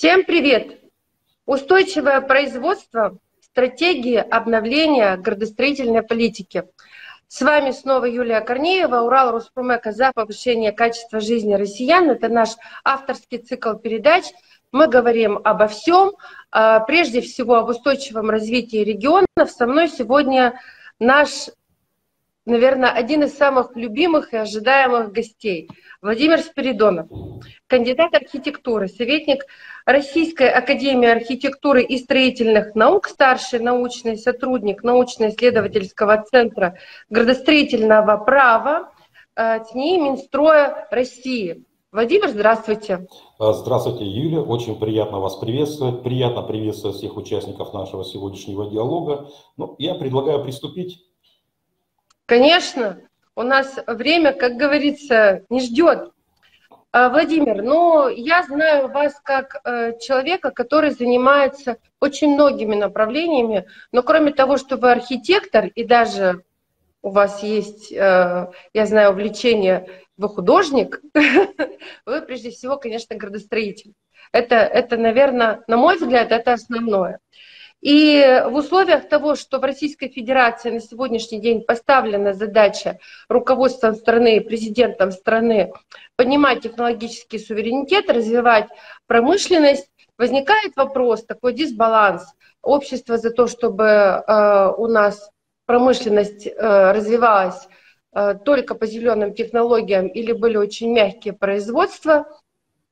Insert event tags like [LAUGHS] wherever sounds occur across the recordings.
Всем привет! Устойчивое производство – стратегии обновления градостроительной политики. С вами снова Юлия Корнеева, Урал Роспромека за повышение качества жизни россиян. Это наш авторский цикл передач. Мы говорим обо всем, а, прежде всего об устойчивом развитии регионов. Со мной сегодня наш наверное, один из самых любимых и ожидаемых гостей. Владимир Спиридонов, кандидат архитектуры, советник Российской Академии архитектуры и строительных наук, старший научный сотрудник научно-исследовательского центра градостроительного права э, ТНИ Минстроя России. Владимир, здравствуйте. Э, здравствуйте, Юлия. Очень приятно вас приветствовать. Приятно приветствовать всех участников нашего сегодняшнего диалога. Ну, я предлагаю приступить Конечно, у нас время, как говорится, не ждет. А, Владимир, ну, я знаю вас как э, человека, который занимается очень многими направлениями, но кроме того, что вы архитектор и даже у вас есть, э, я знаю, увлечение, вы художник, [LAUGHS] вы прежде всего, конечно, градостроитель. Это, это, наверное, на мой взгляд, это основное. И в условиях того, что в Российской Федерации на сегодняшний день поставлена задача руководством страны президентом страны поднимать технологический суверенитет, развивать промышленность, возникает вопрос, такой дисбаланс. Общество за то, чтобы э, у нас промышленность э, развивалась э, только по зеленым технологиям или были очень мягкие производства,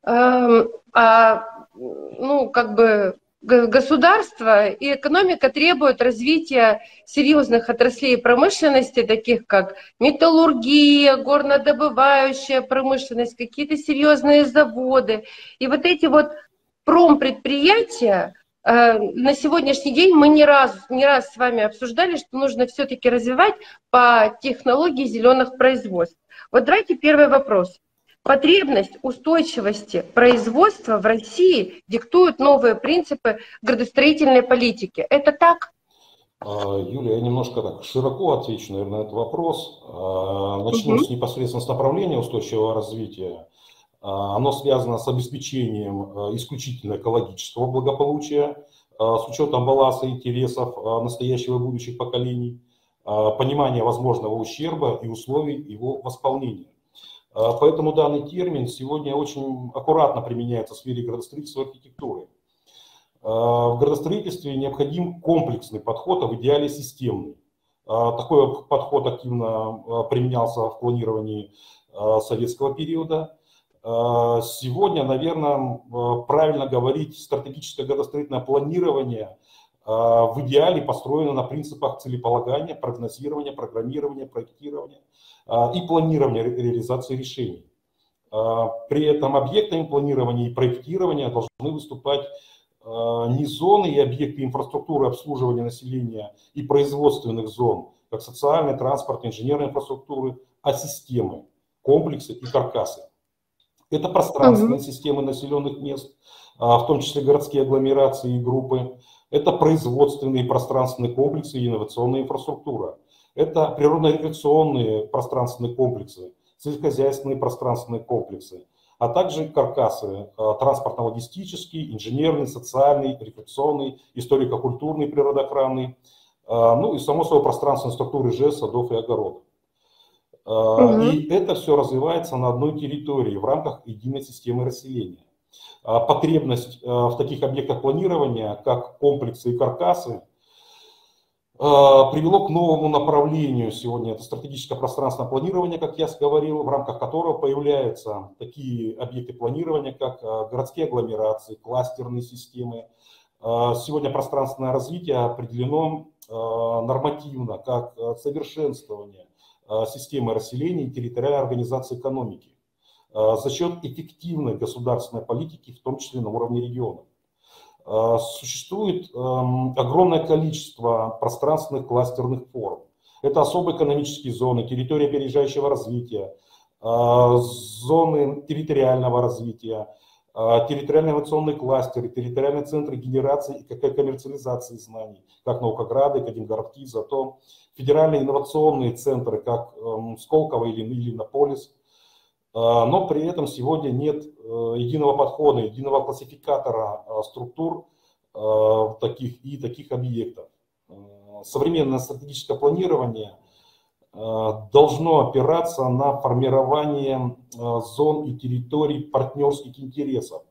э, а, ну, как бы государство и экономика требуют развития серьезных отраслей промышленности, таких как металлургия, горнодобывающая промышленность, какие-то серьезные заводы. И вот эти вот промпредприятия, э, на сегодняшний день мы не раз, не раз с вами обсуждали, что нужно все-таки развивать по технологии зеленых производств. Вот давайте первый вопрос. Потребность устойчивости производства в России диктуют новые принципы градостроительной политики. Это так? А, Юлия, я немножко так широко отвечу, наверное, на этот вопрос. А, начну угу. с непосредственно с направления устойчивого развития. А, оно связано с обеспечением исключительно экологического благополучия, с учетом баланса интересов настоящего и будущих поколений, понимания возможного ущерба и условий его восполнения. А, поэтому данный термин сегодня очень аккуратно применяется в сфере градостроительства и архитектуры. А, в градостроительстве необходим комплексный подход, а в идеале системный. А, такой подход активно применялся в планировании советского периода. Сегодня, наверное, правильно говорить, стратегическое градостроительное планирование в идеале построено на принципах целеполагания, прогнозирования, программирования, проектирования – а, и планирования реализации решений. А, при этом объектами планирования и проектирования должны выступать не зоны и объекты инфраструктуры обслуживания населения и производственных зон, как социальной, транспортной, инженерной инфраструктуры, а системы, комплексы и каркасы. Это пространственные системы населенных мест, в том числе городские агломерации и группы. Это производственные пространственные комплексы и инновационная инфраструктура. Это природно-рекреационные пространственные комплексы, сельскохозяйственные пространственные комплексы, а также каркасы а, транспортно-логистический, инженерный, социальный, рекреационный, историко-культурный, природоохранный, а, ну и само собой пространственные структуры ЖЭС, садов и огородов. Угу. И это все развивается на одной территории в рамках единой системы расселения. Потребность в таких объектах планирования, как комплексы и каркасы, Э, привело к новому направлению сегодня. Это стратегическое пространственное планирование, как я говорил, в рамках которого появляются такие объекты планирования, как э, городские агломерации, кластерные системы. Э, сегодня пространственное развитие определено нормативно как совершенствование системы расселения и территориальной организации экономики за счет эффективной государственной политики, в том числе на уровне регионов. Э, существует эм, огромное количество пространственных кластерных форм. Это особые экономические зоны, территория опережающего развития, э, зоны территориального развития, территориальные инновационные кластеры, территориальные центры генерации и коммерциализации знаний, как Наукограды, Академгородки, зато федеральные инновационные центры, как эм, Сколково или Иннополис, но при этом сегодня нет единого подхода, единого классификатора структур таких и таких объектов. Современное стратегическое планирование должно опираться на формирование зон и территорий партнерских интересов,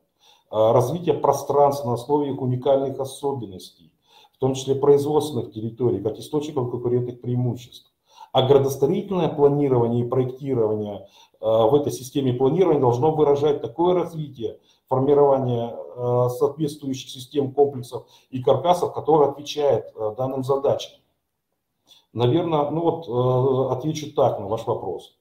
развитие пространства на основе их уникальных особенностей, в том числе производственных территорий, как источников конкурентных преимуществ. А градостроительное планирование и проектирование э, в этой системе планирования должно выражать такое развитие, формирование э, соответствующих систем комплексов и каркасов, которые отвечают э, данным задачам. Наверное, ну вот отвечу так на ваш вопрос.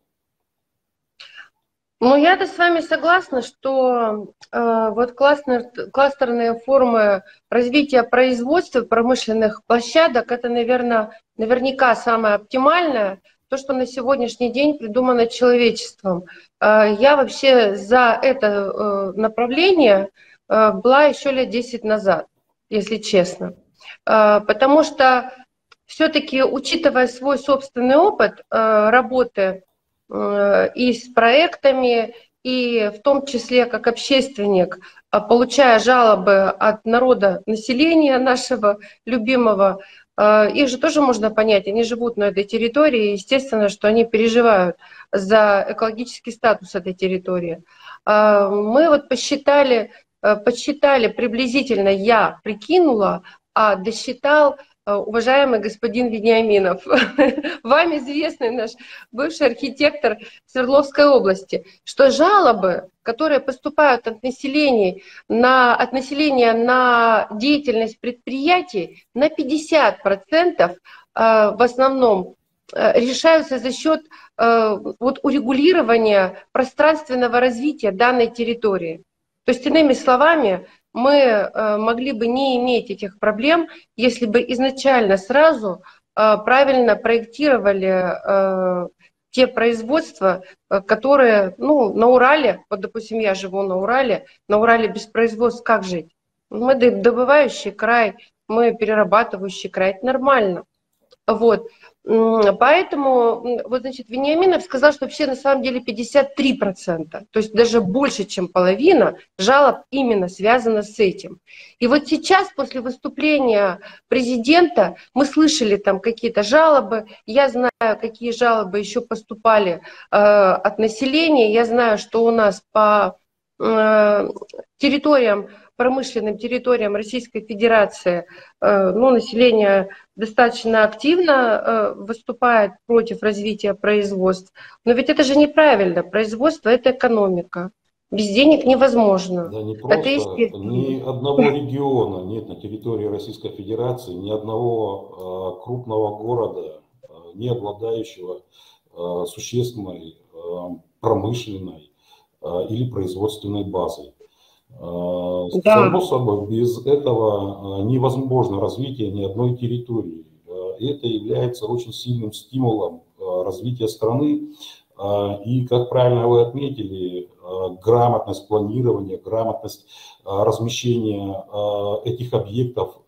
Ну, я-то с вами согласна, что э, вот классные, кластерные формы развития производства промышленных площадок, это, наверное, наверняка самое оптимальное, то, что на сегодняшний день придумано человечеством. Э, я вообще за это э, направление э, была еще лет 10 назад, если честно. Э, потому что все-таки, учитывая свой собственный опыт э, работы и с проектами, и в том числе как общественник, а, получая жалобы от народа, населения нашего любимого, их же тоже можно понять, они живут на этой территории, естественно, что они переживают за экологический статус этой территории. А, мы вот посчитали, э, посчитали приблизительно, я прикинула, а досчитал Э, уважаемый господин Вениаминов, [LAUGHS] вам известный наш бывший архитектор Свердловской области, что жалобы, которые поступают от населения на, от населения на деятельность предприятий, на 50% э, в основном э, решаются за счет вот урегулирования пространственного развития данной территории. То есть, иными словами, мы э, могли бы не иметь этих проблем, если бы изначально сразу э, правильно проектировали э, те производства, которые, ну, на Урале, вот, допустим, я живу на Урале, на Урале без производств как жить? Мы добывающий край, мы перерабатывающий край, это нормально. Вот. Поэтому, вот, значит, Вениаминов сказал, что вообще на самом деле 53%, то есть даже больше, чем половина жалоб именно связана с этим. И вот сейчас, после выступления президента, мы слышали там какие-то жалобы, я знаю, какие жалобы еще поступали э, от населения, я знаю, что у нас по э, территориям промышленным территориям Российской Федерации э, ну, население достаточно активно э, выступает против развития производств. Но ведь это же неправильно. Производство – это экономика. Без денег невозможно. Да, не просто. Это ни одного региона нет на территории Российской Федерации, ни одного э, крупного города, не обладающего существенной промышленной или производственной базой. А, да. Само собой, без этого а, невозможно развитие ни одной территории. А, это является очень сильным стимулом развития страны. И, как правильно вы отметили, грамотность планирования, грамотность размещения этих объектов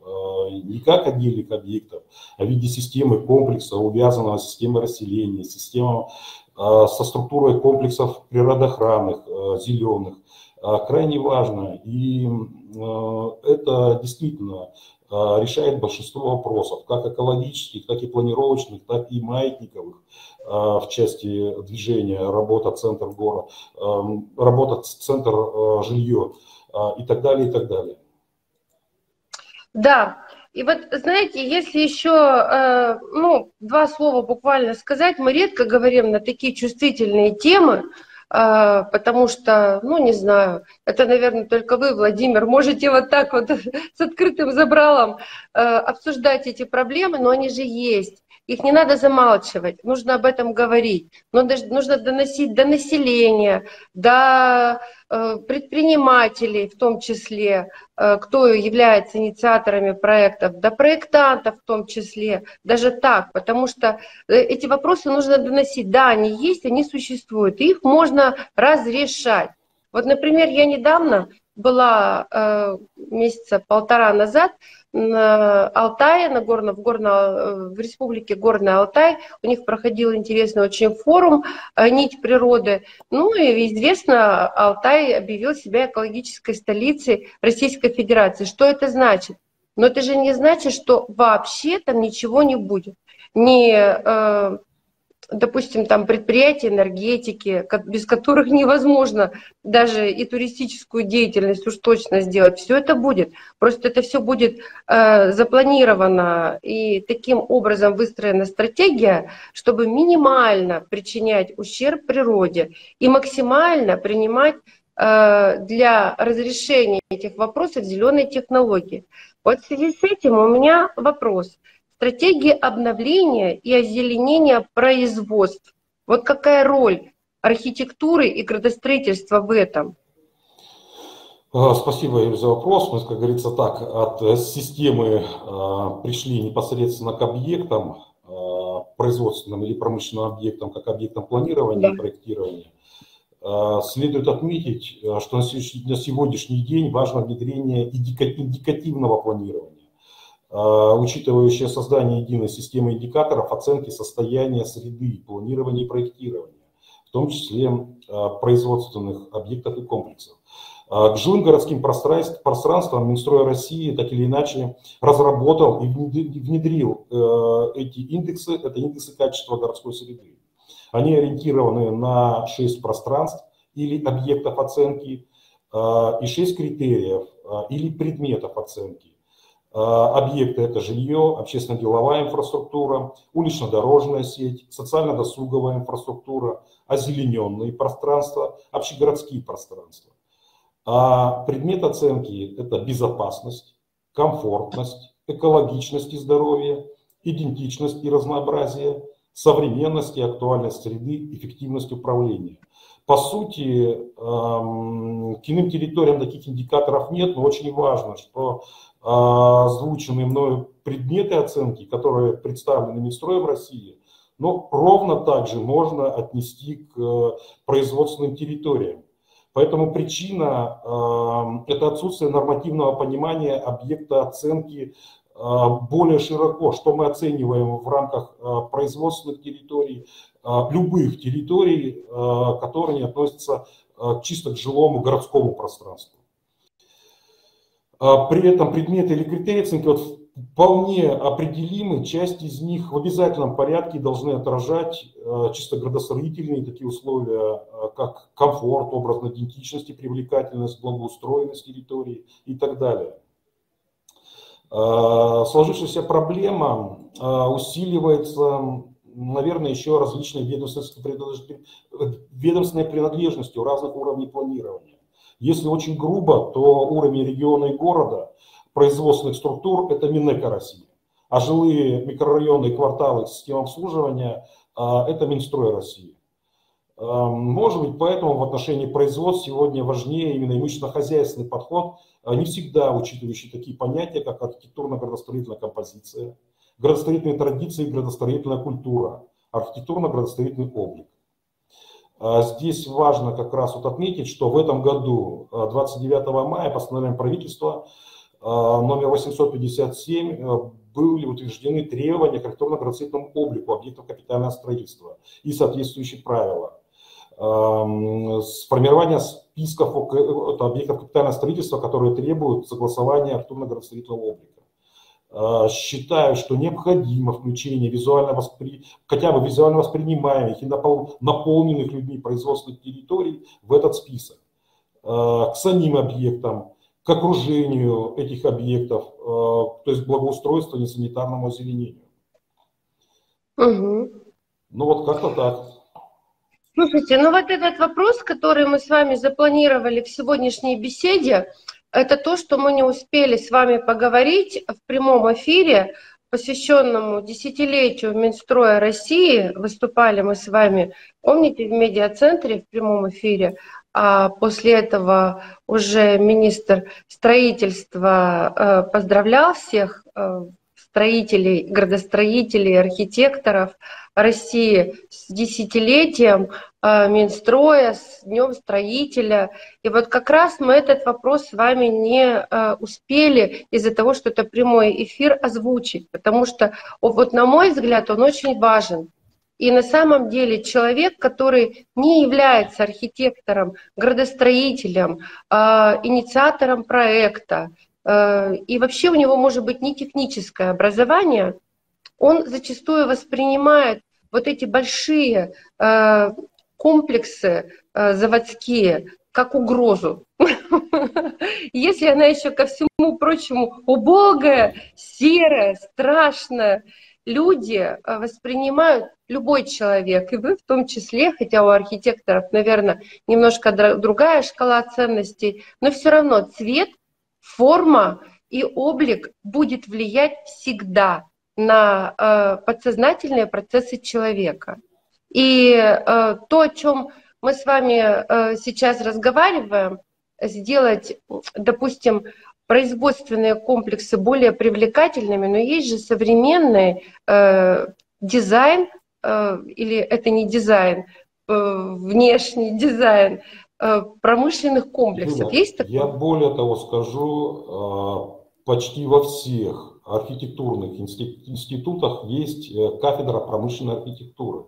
не как отдельных объектов, а в виде системы комплекса, увязанного с системой расселения, система со структурой комплексов природоохранных, зеленых, крайне важно. И а, это действительно а, решает большинство вопросов, как экологических, так и планировочных, так и маятниковых в части движения, работа центр город, работа центр жилье и так далее, и так далее. Да, и вот, знаете, если еще, ну, два слова буквально сказать, мы редко говорим на такие чувствительные темы, а, потому что, ну, не знаю, это, наверное, только вы, Владимир, можете вот так вот [LAUGHS] с открытым забралом а, обсуждать эти проблемы, но они же есть. Их не надо замалчивать, нужно об этом говорить. Но нужно доносить до населения, до э, предпринимателей в том числе, э, кто является инициаторами проектов, до проектантов в том числе, даже так, потому что э, эти вопросы нужно доносить. Да, они есть, они существуют, и их можно разрешать. Вот, например, я недавно была э, месяца полтора назад на Алтае, на горно, в, горно, э, в республике Горный Алтай. У них проходил интересный очень форум «Нить природы». Ну и известно, Алтай объявил себя экологической столицей Российской Федерации. Что это значит? Но это же не значит, что вообще там ничего не будет. Ни допустим, там предприятия энергетики, без которых невозможно даже и туристическую деятельность уж точно сделать. Все это будет. Просто это все будет э, запланировано и таким образом выстроена стратегия, чтобы минимально причинять ущерб природе и максимально принимать э, для разрешения этих вопросов зеленые технологии. Вот в связи с этим у меня вопрос – стратегии обновления и озеленения производств. Вот какая роль архитектуры и градостроительства в этом? А, спасибо, Юрий, за вопрос. Мы, как говорится, так, от э, системы э, пришли непосредственно к объектам, э, производственным или промышленным объектам, как объектам планирования да. и проектирования. Э, следует отметить, что на сегодняшний, на сегодняшний день важно внедрение индикативного планирования учитывающая создание единой системы индикаторов оценки состояния среды, планирования и проектирования, в том числе а, производственных объектов и комплексов. А, к жилым городским пространствам Минстрой России так или иначе разработал и внедрил э, эти индексы, это индексы качества городской среды. Они ориентированы на 6 пространств или объектов оценки и 6 критериев или предметов оценки. А, объекты – это жилье, общественно-деловая инфраструктура, улично-дорожная сеть, социально-досуговая инфраструктура, озелененные пространства, общегородские пространства. А предмет оценки – это безопасность, комфортность, экологичность и здоровье, идентичность и разнообразие, современность и актуальность среды, эффективность управления. По сути, к иным территориям таких индикаторов нет, но очень важно, что озвученные мною предметы оценки, которые представлены Минстроем России, но ровно также можно отнести к э, производственным территориям. Поэтому причина – это отсутствие нормативного понимания объекта оценки более широко, что мы оцениваем в рамках производственных территорий, любых территорий, которые не относятся чисто к жилому городскому пространству. А при этом предметы или критерии оценки вот вполне определимы, часть из них в обязательном порядке должны отражать э, чисто градостроительные такие условия, э, как комфорт, образная идентичность, привлекательность, благоустроенность территории и так далее. Э, сложившаяся проблема усиливается, наверное, еще различной ведомственной принадлежностью разных уровней планирования. Если очень грубо, то уровень региона и города, производственных структур – это Минэко России. А жилые микрорайоны и кварталы системы обслуживания а, – это Минстрой России. А, может быть, поэтому в отношении производств сегодня важнее именно имущественно-хозяйственный подход, а не всегда учитывающий такие понятия, как архитектурно-градостроительная композиция, градостроительные традиции градостроительная культура, архитектурно-градостроительный облик. А здесь важно как раз вот отметить, что в этом году, 29 а, мая, постановлением правительства а, номер 857 были утверждены требования к архитектурно-градостроительному облику объектов капитального строительства и соответствующие правила. Сформирование списков объектов капитального строительства, которые требуют согласования архитектурно-градостроительного облика. А, считаю, что необходимо включение визуально воспри... хотя бы визуально воспринимаемых и наполненных людьми производственных территорий в этот список. А, к самим объектам, к окружению этих объектов, а, то есть благоустройству и санитарному озеленению. Угу. Ну вот как-то так. Слушайте, ну вот этот вопрос, который мы с вами запланировали в сегодняшней беседе, это то, что мы не успели с вами поговорить в прямом эфире, посвященному десятилетию Минстроя России. Выступали мы с вами, помните, в медиацентре в прямом эфире. А после этого уже министр строительства э, поздравлял всех э, строителей, градостроителей, архитекторов России с десятилетием э, Минстроя, с Днем строителя. И вот как раз мы этот вопрос с вами не э, успели из-за того, что это прямой эфир озвучить, потому что вот на мой взгляд он очень важен. И на самом деле человек, который не является архитектором, градостроителем, э, инициатором проекта, и вообще у него может быть не техническое образование, он зачастую воспринимает вот эти большие э, комплексы заводские как угрозу. [LAUGHS] Если она еще ко всему прочему убогая, серая, страшная, люди э, воспринимают любой человек, и вы в том числе, хотя у архитекторов, наверное, немножко другая шкала ценностей, но все равно цвет, форма и облик будет влиять всегда на э, подсознательные процессы человека. И э, то, о чем мы с вами э, сейчас разговариваем, сделать, допустим, производственные комплексы более привлекательными, но есть же современный э, дизайн, э, или это не дизайн, э, внешний дизайн промышленных комплексов. Люба, есть такое? Я более того скажу, э, почти во всех архитектурных институтах есть э, кафедра промышленной архитектуры.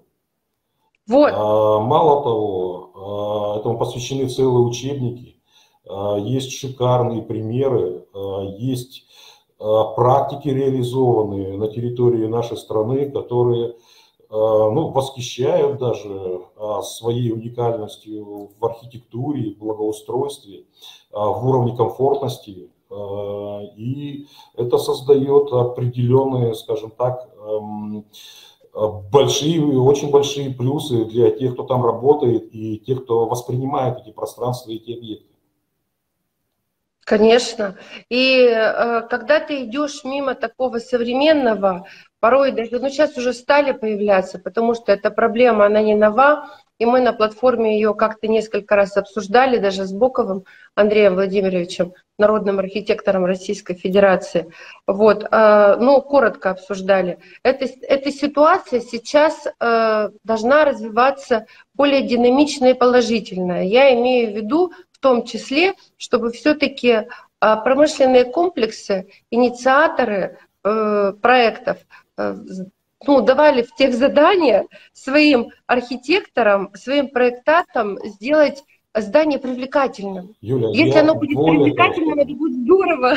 Вот. А, мало того, этому посвящены целые учебники. А, есть шикарные примеры, а, есть а, практики реализованные на территории нашей страны, которые ну, восхищают даже своей уникальностью в архитектуре, в благоустройстве, в уровне комфортности. И это создает определенные, скажем так, эм, большие, очень большие плюсы для тех, кто там работает и тех, кто воспринимает эти пространства и эти объекты. Конечно. И э, когда ты идешь мимо такого современного, порой даже, ну сейчас уже стали появляться, потому что эта проблема, она не нова, и мы на платформе ее как-то несколько раз обсуждали, даже с Боковым Андреем Владимировичем, народным архитектором Российской Федерации. Вот, э, ну, коротко обсуждали. Эта, эта ситуация сейчас э, должна развиваться более динамично и положительно. Я имею в виду в том числе, чтобы все-таки а, промышленные комплексы, инициаторы э, проектов э, ну, давали в тех задания своим архитекторам, своим проектантам сделать здание привлекательным. Юля, Если оно будет привлекательным, того, это будет здорово.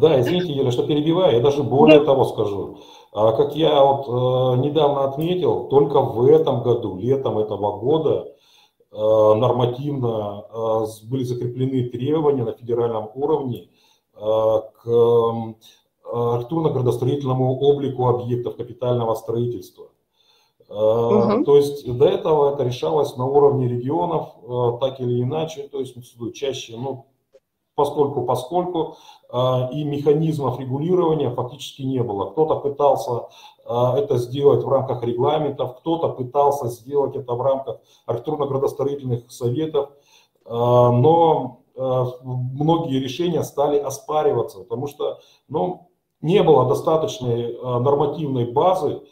Да, извините, Юля, что перебиваю, я даже более да. того скажу. А, как я вот э, недавно отметил, только в этом году, летом этого года, Э, нормативно э, были закреплены требования на федеральном уровне э, к архитектурно-градостроительному облику объектов капитального строительства. Угу. То есть до этого это решалось на уровне регионов, так или иначе, то есть чаще, ну, постольку поскольку и механизмов регулирования фактически не было. Кто-то пытался это сделать в рамках регламентов, кто-то пытался сделать это в рамках архитектурно-градостроительных советов, но многие решения стали оспариваться, потому что ну, не было достаточной нормативной базы,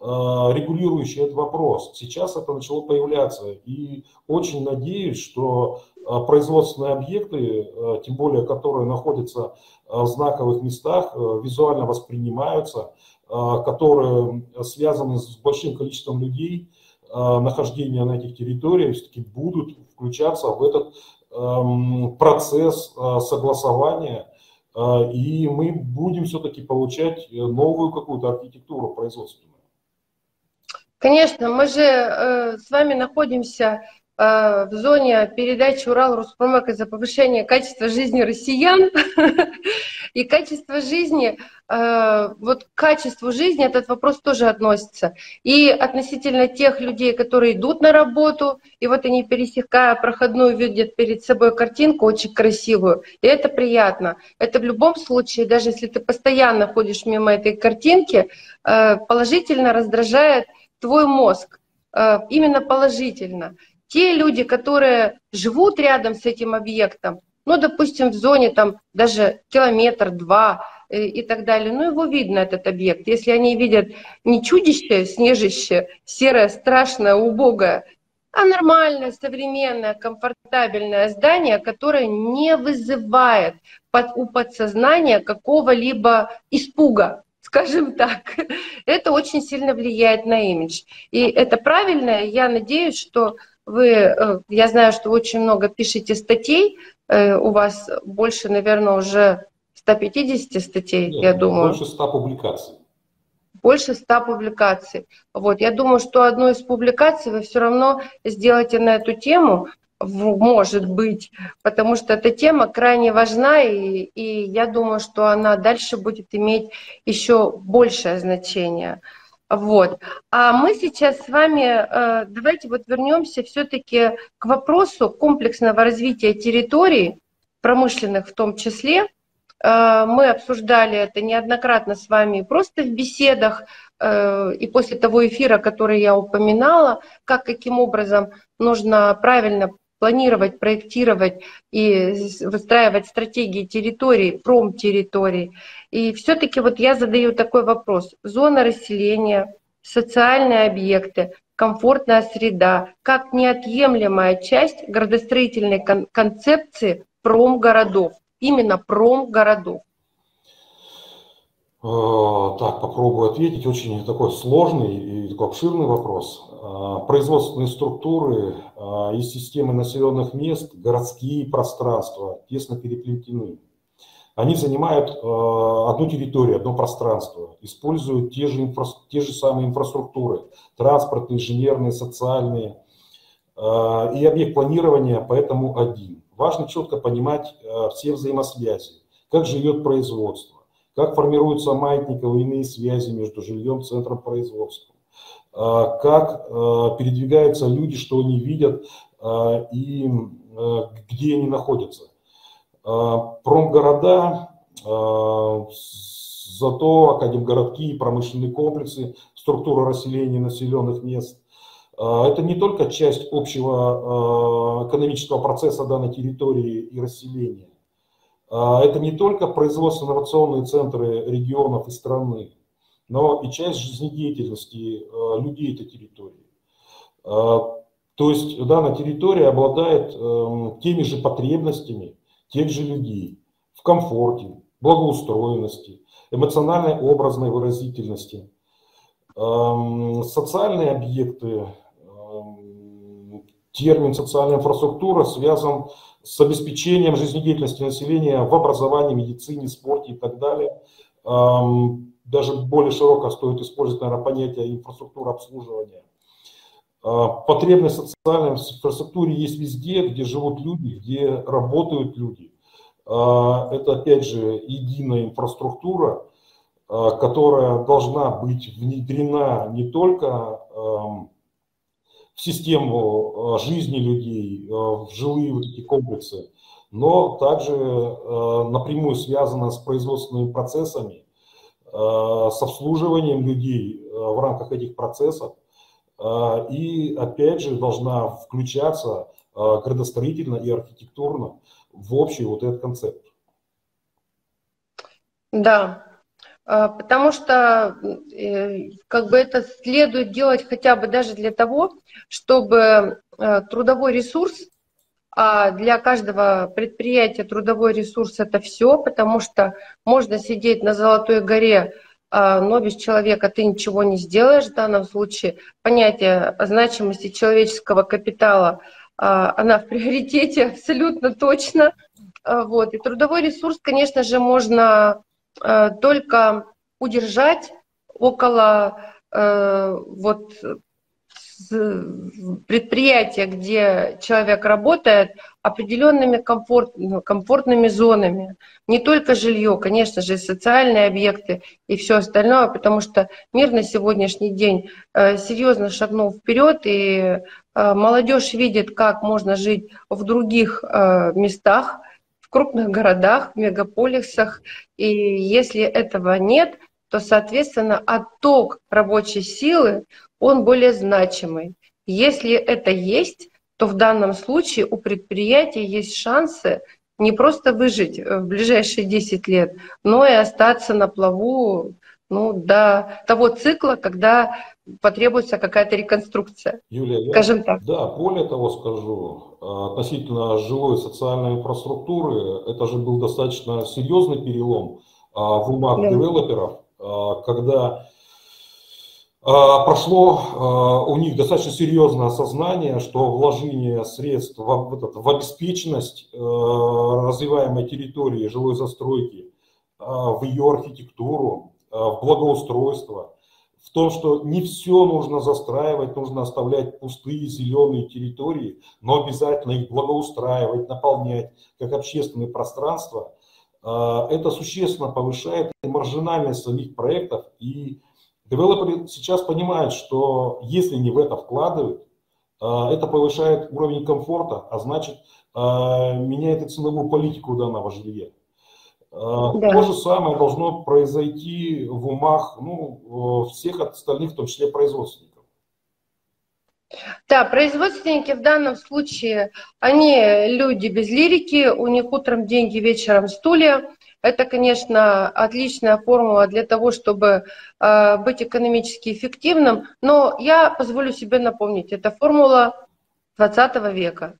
регулирующей этот вопрос. Сейчас это начало появляться. И очень надеюсь, что производственные объекты, тем более которые находятся в знаковых местах, визуально воспринимаются – которые связаны с большим количеством людей, нахождения на этих территориях, все-таки будут включаться в этот эм, процесс согласования, и мы будем все-таки получать новую какую-то архитектуру производственную. Конечно, мы же э, с вами находимся э, в зоне передачи Урал Руспромека за повышение качества жизни россиян. [LAUGHS] И качество жизни, э, вот к качеству жизни этот вопрос тоже относится. И относительно тех людей, которые идут на работу, и вот они, пересекая проходную, видят перед собой картинку очень красивую, и это приятно. Это в любом случае, даже если ты постоянно ходишь мимо этой картинки, э, положительно раздражает твой мозг, э, именно положительно. Те люди, которые живут рядом с этим объектом, ну, допустим, в зоне там даже километр-два э, и так далее, ну, его видно, этот объект. Если они видят не чудище, снежище, серое, страшное, убогое, а нормальное, современное, комфортабельное здание, которое не вызывает под, у подсознания какого-либо испуга, [LAUGHS] скажем так. Это очень сильно влияет на имидж. И это правильно. Я надеюсь, что вы, э, я знаю, что очень много пишете статей, э, у вас больше, наверное, уже 150 статей, Нет, я думаю. Больше 100 публикаций. Больше 100 публикаций. Вот, я думаю, что одну из публикаций вы все равно сделаете на эту тему, может быть, потому что эта тема крайне важна, и, и я думаю, что она дальше будет иметь еще большее значение. Вот. А мы сейчас с вами, э, давайте вот вернемся все-таки к вопросу комплексного развития территорий, промышленных в том числе. Э, мы обсуждали это неоднократно с вами просто в беседах э, и после того эфира, который я упоминала, как каким образом нужно правильно планировать, проектировать и выстраивать стратегии территорий, промтерриторий. И все-таки вот я задаю такой вопрос. Зона расселения, социальные объекты, комфортная среда, как неотъемлемая часть градостроительной кон- концепции промгородов, именно промгородов. Э, так, попробую ответить. Очень такой сложный и такой обширный вопрос. Э, производственные структуры э, и системы населенных мест, городские пространства тесно переплетены. Они занимают одну территорию, одно пространство, используют те же, инфра... те же самые инфраструктуры, транспортные, инженерные, социальные. И объект планирования поэтому один. Важно четко понимать все взаимосвязи, как живет производство как формируются маятниковые связи между жильем, центром производства, а, как а, передвигаются люди, что они видят а, и где они находятся. Промгорода, зато академгородки, промышленные комплексы, структура расселения населенных мест – это не только часть общего экономического процесса данной территории и расселения, это не только производственно-инновационные центры регионов и страны, но и часть жизнедеятельности а, людей этой территории. А, то есть данная территория обладает эм, теми же потребностями тех же людей в комфорте, благоустроенности, эмоциональной образной выразительности. Эм, социальные объекты, эм, термин социальная инфраструктура связан с обеспечением жизнедеятельности населения в образовании, медицине, спорте и так далее. Даже более широко стоит использовать, наверное, понятие инфраструктура обслуживания. А, потребность социальной инфраструктуре есть везде, где живут люди, где работают люди. А, это, опять же, единая инфраструктура, а, которая должна быть внедрена не только в систему э, жизни людей, э, в жилые вот эти комплексы, но также э, напрямую связана с производственными процессами, с обслуживанием людей в рамках этих процессов. И опять же должна включаться градостроительно и архитектурно в общий вот этот концепт. Да, потому что э, как бы это следует делать хотя бы даже для того, чтобы э, трудовой ресурс, а для каждого предприятия трудовой ресурс это все, потому что можно сидеть на Золотой горе, а, но без человека ты ничего не сделаешь в данном случае. Понятие значимости человеческого капитала, а, она в приоритете [LAUGHS] абсолютно точно. Вот. И трудовой ресурс, конечно же, можно только удержать около э, вот предприятия, где человек работает, определенными комфорт, ну, комфортными зонами. Не только жилье, конечно же, и социальные объекты и все остальное, потому что мир на сегодняшний день э, серьезно шагнул вперед, и молодежь видит, как можно жить в других местах, крупных городах, мегаполисах. И если этого нет, то, соответственно, отток рабочей силы, он более значимый. Если это есть, то в данном случае у предприятия есть шансы не просто выжить в ближайшие 10 лет, но и остаться на плаву ну, до того цикла, когда потребуется какая-то реконструкция. Юлия, скажем я, так. Да, более того скажу, относительно жилой социальной инфраструктуры, это же был достаточно серьезный перелом а, в умах да. девелоперов, а, когда а, прошло у них достаточно серьезное осознание, что вложение средств в, в обеспеченность развиваемой территории жилой застройки, в ее архитектуру, в благоустройство, в том, что не все нужно застраивать, нужно оставлять пустые зеленые территории, но обязательно их благоустраивать, наполнять как общественное пространство, а, это существенно повышает маржинальность самих проектов. И девелоперы сейчас понимают, что если не в это вкладывают, а, это повышает уровень комфорта, а значит а, меняет и ценовую политику данного жилья. Да. То же самое должно произойти в умах ну, всех остальных, в том числе производственников. Да, производственники в данном случае, они люди без лирики, у них утром деньги, вечером стулья. Это, конечно, отличная формула для того, чтобы э, быть экономически эффективным, но я позволю себе напомнить, это формула 20 века,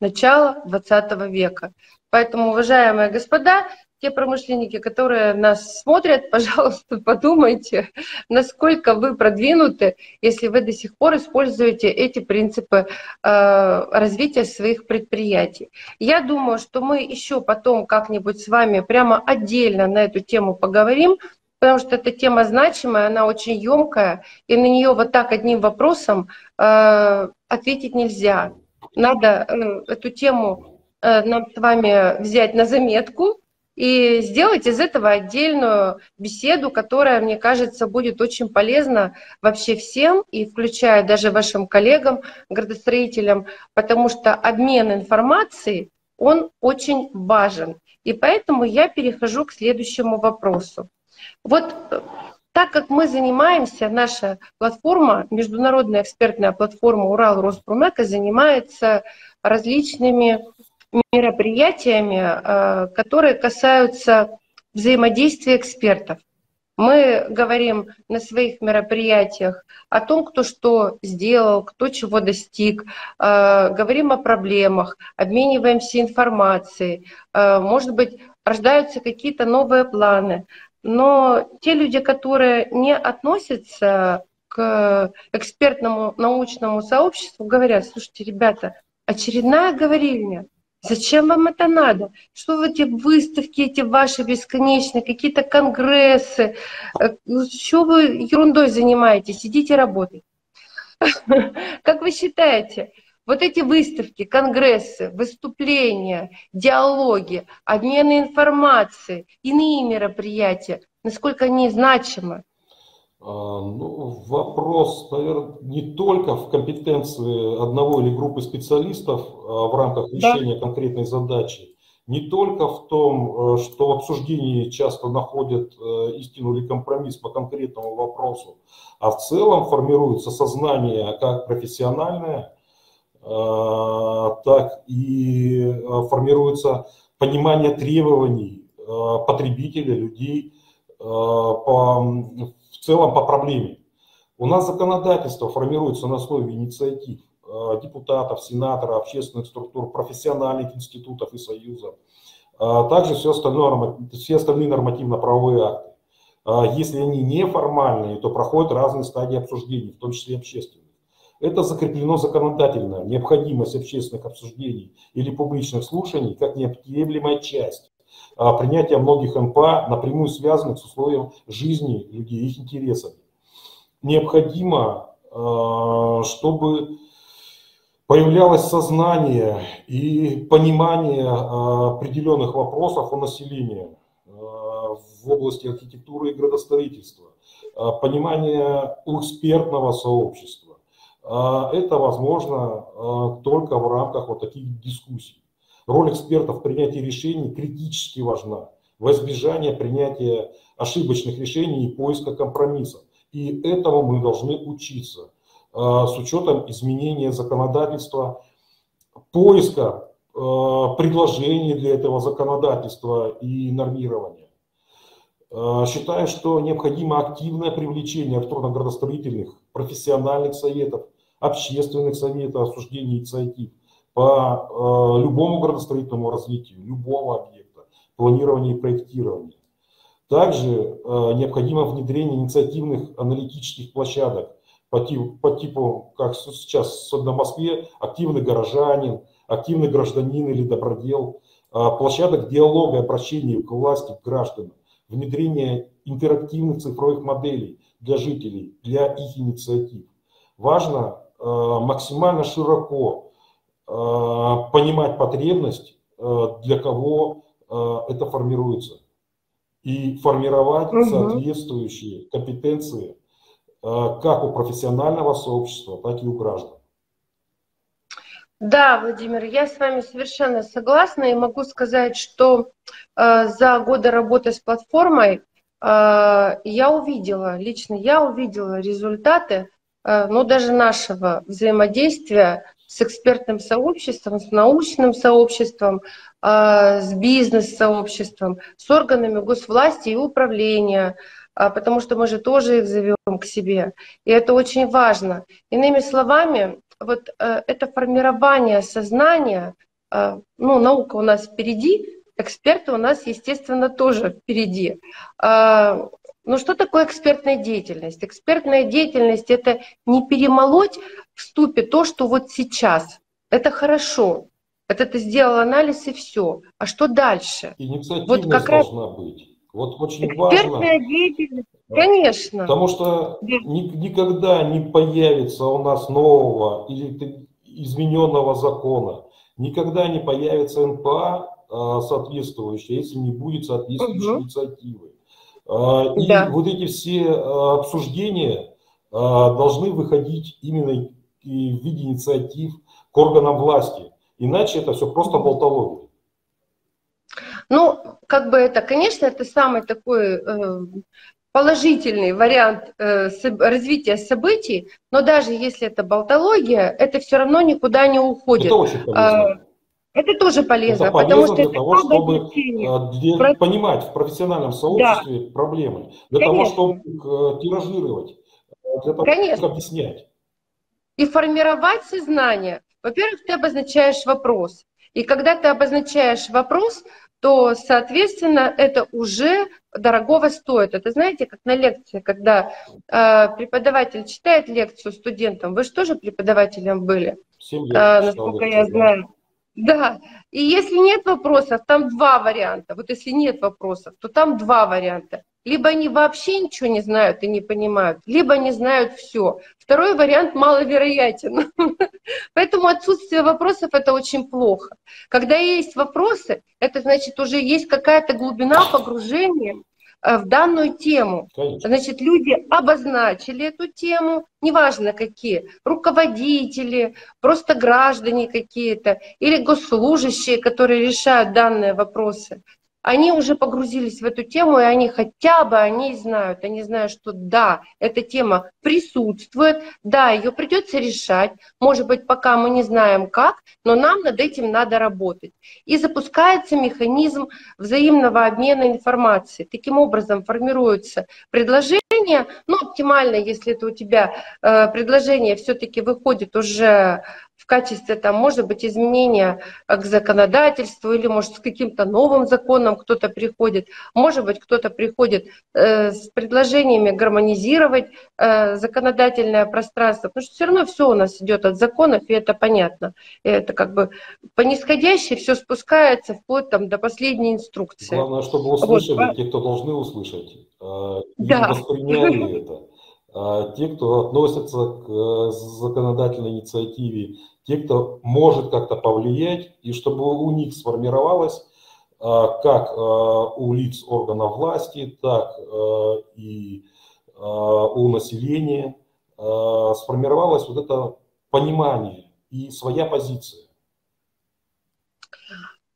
начало 20 века. Поэтому, уважаемые господа, те промышленники, которые нас смотрят, [LAUGHS] пожалуйста, подумайте, насколько вы продвинуты, если вы до сих пор используете эти принципы э, развития своих предприятий. Я думаю, что мы еще потом как-нибудь с вами прямо отдельно на эту тему поговорим, потому что эта тема значимая, она очень емкая, и на нее вот так одним вопросом э, ответить нельзя. Надо э, эту тему э, нам с вами взять на заметку, и сделать из этого отдельную беседу, которая, мне кажется, будет очень полезна вообще всем, и включая даже вашим коллегам, градостроителям, потому что обмен информацией, он очень важен. И поэтому я перехожу к следующему вопросу. Вот э, так как мы занимаемся, наша платформа, международная экспертная платформа Урал Роспромека занимается различными мероприятиями, э, которые касаются взаимодействия экспертов. Мы говорим на своих мероприятиях о том, кто что сделал, кто чего достиг, э, говорим о проблемах, обмениваемся информацией, э, может быть, рождаются какие-то новые планы. Но те люди, которые не относятся к экспертному научному сообществу, говорят, слушайте, ребята, очередная говорильня, Зачем вам это надо? Что вы эти выставки, эти ваши бесконечные, какие-то конгрессы? Э, что вы ерундой занимаетесь? Идите работать. [LAUGHS] Как вы считаете, вот эти выставки, конгрессы, выступления, диалоги, обмены информацией, иные мероприятия, насколько они значимы? А, ну, вопрос, наверное, не только в компетенции одного или группы специалистов а в рамках решения да. конкретной задачи, не только в том, э, что в обсуждении часто находят э, истину или компромисс по конкретному вопросу, а в целом формируется сознание как профессиональное, э, так и формируется понимание требований потребителя, людей по в целом по проблеме. У нас законодательство формируется на основе инициатив э, депутатов, сенаторов, общественных структур, профессиональных институтов и союзов. Э, также все остальное, все остальные нормативно-правовые акты. Э, если они неформальные, то проходят разные стадии обсуждений, в том числе общественных. Это закреплено законодательно, необходимость общественных обсуждений или публичных слушаний как неотъемлемая часть принятия многих МПА, напрямую связанных с условием жизни людей, их интересами. Необходимо, а, чтобы появлялось сознание и понимание а, определенных вопросов у населения в области архитектуры и градостроительства, понимание у экспертного сообщества. Это возможно только в рамках вот таких дискуссий. Роль экспертов в принятии решений критически важна во избежание принятия ошибочных решений и поиска компромиссов. И этому мы должны учиться а, с учетом изменения законодательства, поиска предложений для этого законодательства и нормирования. Считаю, что необходимо активное привлечение архитектурно-градостроительных профессиональных советов, общественных советов, обсуждений инициатив по любому градостроительному развитию, любого объекта, планирования и проектирования. Также необходимо внедрение инициативных аналитических площадок по типу, по типу как сейчас на Москве, активный горожанин, активный гражданин или добродел, а, площадок диалога и обращения к власти, к гражданам, внедрение интерактивных цифровых моделей для жителей, для их инициатив. Важно а, максимально широко понимать потребность, для кого это формируется, и формировать угу. соответствующие компетенции как у профессионального сообщества, так и у граждан. Да, Владимир, я с вами совершенно согласна и могу сказать, что э, за годы работы с платформой э, я увидела, лично я увидела результаты, э, ну даже нашего взаимодействия с экспертным сообществом, с научным сообществом, э, с бизнес-сообществом, с органами госвласти и управления, э, потому что мы же тоже их зовем к себе. И это очень важно. Иными словами, вот э, это формирование сознания, э, ну, наука у нас впереди, эксперты у нас, естественно, тоже впереди. Э, ну, что такое экспертная деятельность? Экспертная деятельность – это не перемолоть в ступе то, что вот сейчас. Это хорошо. Это ты сделал анализ и все. А что дальше? Инициативность вот как должна раз... быть. Вот очень Экспертная важно. деятельность Конечно. Потому что ни, никогда не появится у нас нового или измененного закона, никогда не появится НПА а, соответствующая, если не будет соответствующей угу. инициативы. А, и да. вот эти все а, обсуждения должны выходить именно в виде инициатив к органам власти. Иначе это все просто болтология. Ну, как бы это, конечно, это самый такой э, положительный вариант э, развития событий, но даже если это болтология, это все равно никуда не уходит. Это очень полезно. Это тоже полезно, это полезно потому что для того, чтобы э, для, понимать в профессиональном сообществе да. проблемы, для Конечно. того, чтобы их э, тиражировать, для того, Конечно. чтобы объяснять. И формировать сознание. Во-первых, ты обозначаешь вопрос. И когда ты обозначаешь вопрос, то, соответственно, это уже дорогого стоит. Это знаете, как на лекции, когда э, преподаватель читает лекцию студентам, вы же тоже преподавателем были, э, насколько я знаю. Да, и если нет вопросов, там два варианта. Вот если нет вопросов, то там два варианта. Либо они вообще ничего не знают и не понимают, либо они знают все. Второй вариант маловероятен. [LAUGHS] Поэтому отсутствие вопросов – это очень плохо. Когда есть вопросы, это значит уже есть какая-то глубина погружения в данную тему. Конечно. Значит, люди обозначили эту тему, неважно какие, руководители, просто граждане какие-то или госслужащие, которые решают данные вопросы они уже погрузились в эту тему, и они хотя бы они знают, они знают, что да, эта тема присутствует, да, ее придется решать, может быть, пока мы не знаем как, но нам над этим надо работать. И запускается механизм взаимного обмена информацией. Таким образом формируются предложения, ну, оптимально, если это у тебя э, предложение все-таки выходит уже в качестве, там, может быть, изменения к законодательству или, может, с каким-то новым законом кто-то приходит, может быть, кто-то приходит э, с предложениями гармонизировать э, законодательное пространство, потому что все равно все у нас идет от законов, и это понятно. И это как бы по нисходящей все спускается вплоть там, до последней инструкции. Главное, чтобы услышали вот. те, кто должны услышать, э, да. [LAUGHS] восприняли это. А те, кто относятся к э, законодательной инициативе, те, кто может как-то повлиять, и чтобы у них сформировалось а, как а, у лиц органов власти, так и у населения сформировалось вот это понимание и своя позиция.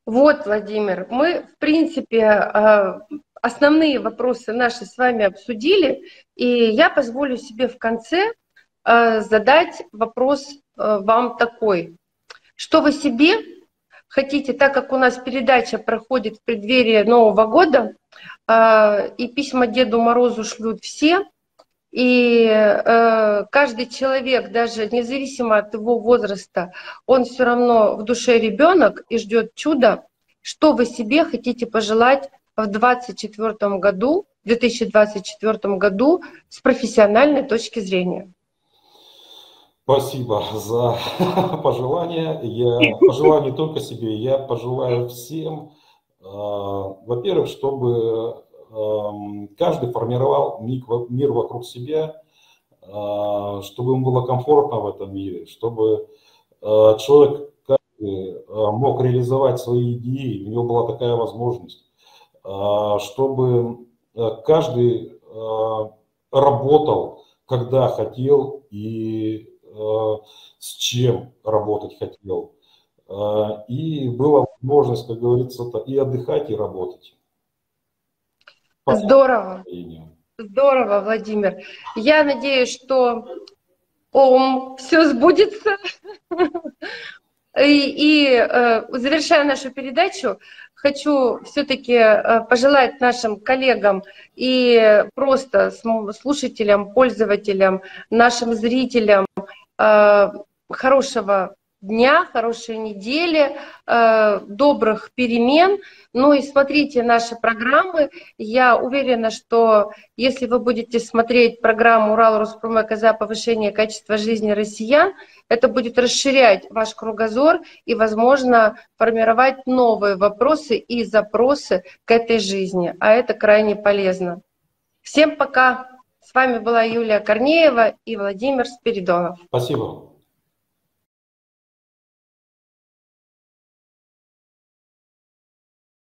Вот, Владимир, мы, в принципе, основные вопросы наши с вами обсудили, и я позволю себе в конце э, задать вопрос э, вам такой. Что вы себе хотите, так как у нас передача проходит в преддверии Нового года, э, и письма Деду Морозу шлют все, и каждый человек, даже независимо от его возраста, он все равно в душе ребенок и ждет чуда. Что вы себе хотите пожелать в 2024 году, в 2024 году с профессиональной точки зрения? Спасибо за [LAUGHS] пожелания. Я пожелаю не только себе, я пожелаю всем, э, во-первых, чтобы эм, каждый формировал мир вокруг себя, э, чтобы ему было комфортно в этом мире, чтобы э, человек мог реализовать свои идеи, у него была такая возможность, чтобы каждый работал, когда хотел и Э, с чем работать хотел. Э, и была возможность, как говорится, и отдыхать, и работать. Здорово. Здорово, Владимир. Я надеюсь, что ом, все сбудется. И, и э, завершая нашу передачу, хочу все-таки пожелать нашим коллегам и просто слушателям, пользователям, нашим зрителям Э, хорошего дня, хорошей недели, э, добрых перемен. Ну и смотрите наши программы. Я уверена, что если вы будете смотреть программу Урал Роспромека за повышение качества жизни россиян, это будет расширять ваш кругозор и, возможно, формировать новые вопросы и запросы к этой жизни. А это крайне полезно. Всем пока! С вами была Юлия Корнеева и Владимир Спиридонов. Спасибо.